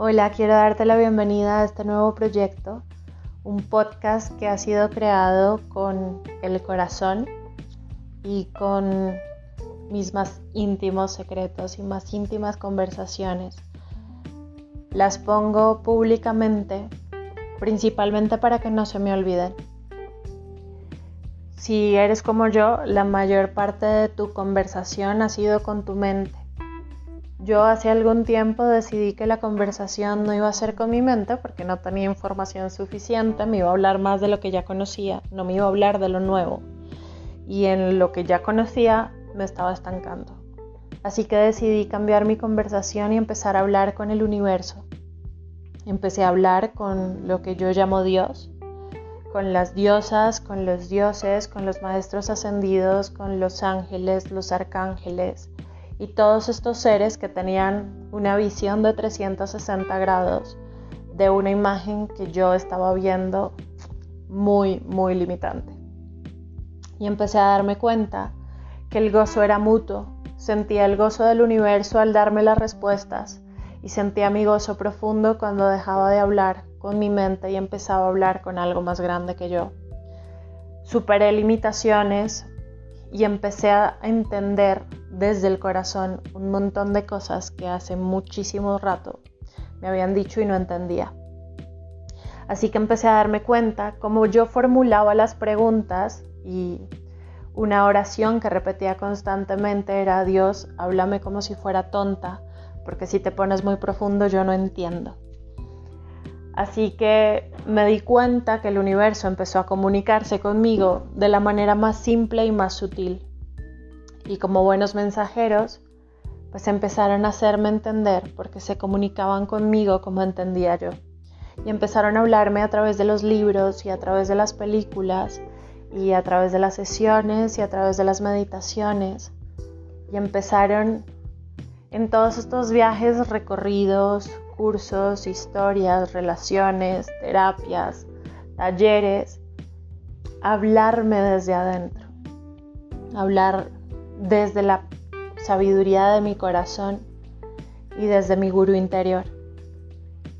Hola, quiero darte la bienvenida a este nuevo proyecto, un podcast que ha sido creado con el corazón y con mis más íntimos secretos y más íntimas conversaciones. Las pongo públicamente, principalmente para que no se me olviden. Si eres como yo, la mayor parte de tu conversación ha sido con tu mente yo hace algún tiempo decidí que la conversación no iba a ser con mi mente porque no tenía información suficiente, me iba a hablar más de lo que ya conocía, no me iba a hablar de lo nuevo. Y en lo que ya conocía me estaba estancando. Así que decidí cambiar mi conversación y empezar a hablar con el universo. Empecé a hablar con lo que yo llamo Dios, con las diosas, con los dioses, con los maestros ascendidos, con los ángeles, los arcángeles, y todos estos seres que tenían una visión de 360 grados de una imagen que yo estaba viendo muy, muy limitante. Y empecé a darme cuenta que el gozo era mutuo. Sentía el gozo del universo al darme las respuestas y sentía mi gozo profundo cuando dejaba de hablar con mi mente y empezaba a hablar con algo más grande que yo. Superé limitaciones, y empecé a entender desde el corazón un montón de cosas que hace muchísimo rato me habían dicho y no entendía. Así que empecé a darme cuenta cómo yo formulaba las preguntas y una oración que repetía constantemente era Dios, háblame como si fuera tonta, porque si te pones muy profundo yo no entiendo. Así que me di cuenta que el universo empezó a comunicarse conmigo de la manera más simple y más sutil. Y como buenos mensajeros, pues empezaron a hacerme entender porque se comunicaban conmigo como entendía yo. Y empezaron a hablarme a través de los libros y a través de las películas y a través de las sesiones y a través de las meditaciones. Y empezaron en todos estos viajes recorridos, cursos, historias, relaciones, terapias, talleres, hablarme desde adentro, hablar desde la sabiduría de mi corazón y desde mi gurú interior.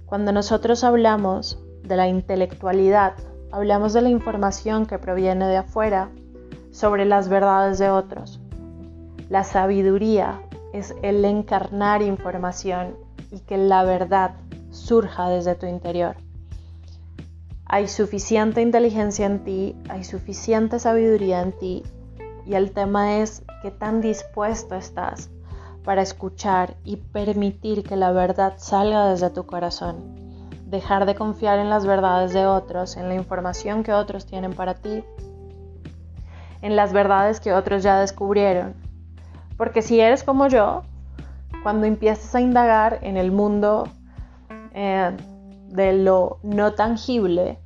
Cuando nosotros hablamos de la intelectualidad, hablamos de la información que proviene de afuera sobre las verdades de otros. La sabiduría es el encarnar información y que la verdad surja desde tu interior. Hay suficiente inteligencia en ti, hay suficiente sabiduría en ti y el tema es qué tan dispuesto estás para escuchar y permitir que la verdad salga desde tu corazón. Dejar de confiar en las verdades de otros, en la información que otros tienen para ti, en las verdades que otros ya descubrieron. Porque si eres como yo, cuando empiezas a indagar en el mundo eh, de lo no tangible,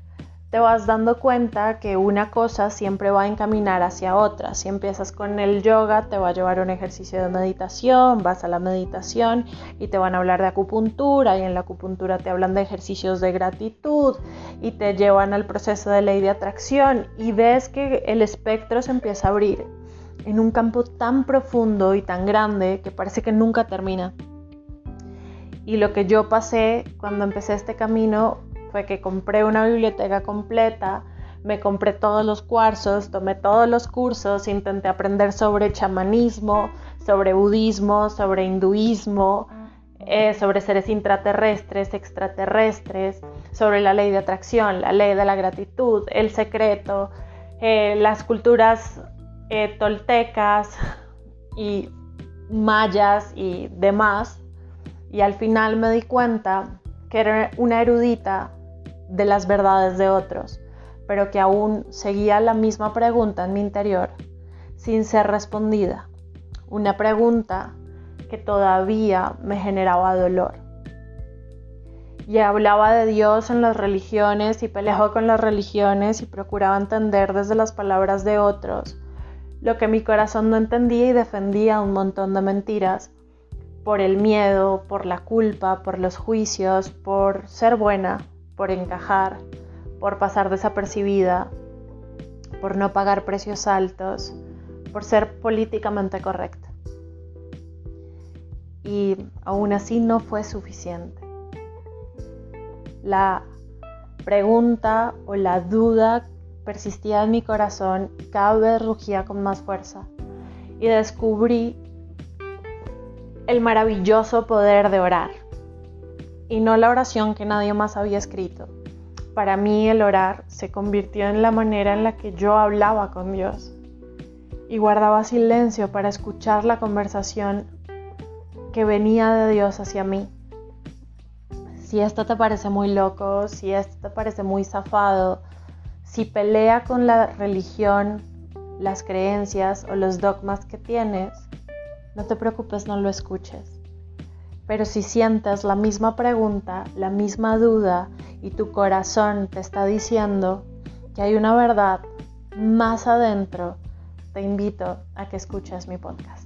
te vas dando cuenta que una cosa siempre va a encaminar hacia otra. Si empiezas con el yoga, te va a llevar un ejercicio de meditación, vas a la meditación y te van a hablar de acupuntura y en la acupuntura te hablan de ejercicios de gratitud y te llevan al proceso de ley de atracción y ves que el espectro se empieza a abrir en un campo tan profundo y tan grande que parece que nunca termina. Y lo que yo pasé cuando empecé este camino fue que compré una biblioteca completa, me compré todos los cuarzos, tomé todos los cursos, intenté aprender sobre chamanismo, sobre budismo, sobre hinduismo, eh, sobre seres intraterrestres, extraterrestres, sobre la ley de atracción, la ley de la gratitud, el secreto, eh, las culturas eh, toltecas y mayas y demás. Y al final me di cuenta que era una erudita de las verdades de otros, pero que aún seguía la misma pregunta en mi interior sin ser respondida. Una pregunta que todavía me generaba dolor. Y hablaba de Dios en las religiones y peleaba con las religiones y procuraba entender desde las palabras de otros lo que mi corazón no entendía y defendía un montón de mentiras por el miedo, por la culpa, por los juicios, por ser buena, por encajar, por pasar desapercibida, por no pagar precios altos, por ser políticamente correcta. Y aún así no fue suficiente. la pregunta o la duda persistía en mi corazón y cada vez rugía con más fuerza. Y descubrí el maravilloso poder de orar. Y no la oración que nadie más había escrito. Para mí el orar se convirtió en la manera en la que yo hablaba con Dios. Y guardaba silencio para escuchar la conversación que venía de Dios hacia mí. Si esto te parece muy loco, si esto te parece muy zafado, si pelea con la religión, las creencias o los dogmas que tienes, no te preocupes, no lo escuches. Pero si sientes la misma pregunta, la misma duda y tu corazón te está diciendo que hay una verdad más adentro, te invito a que escuches mi podcast.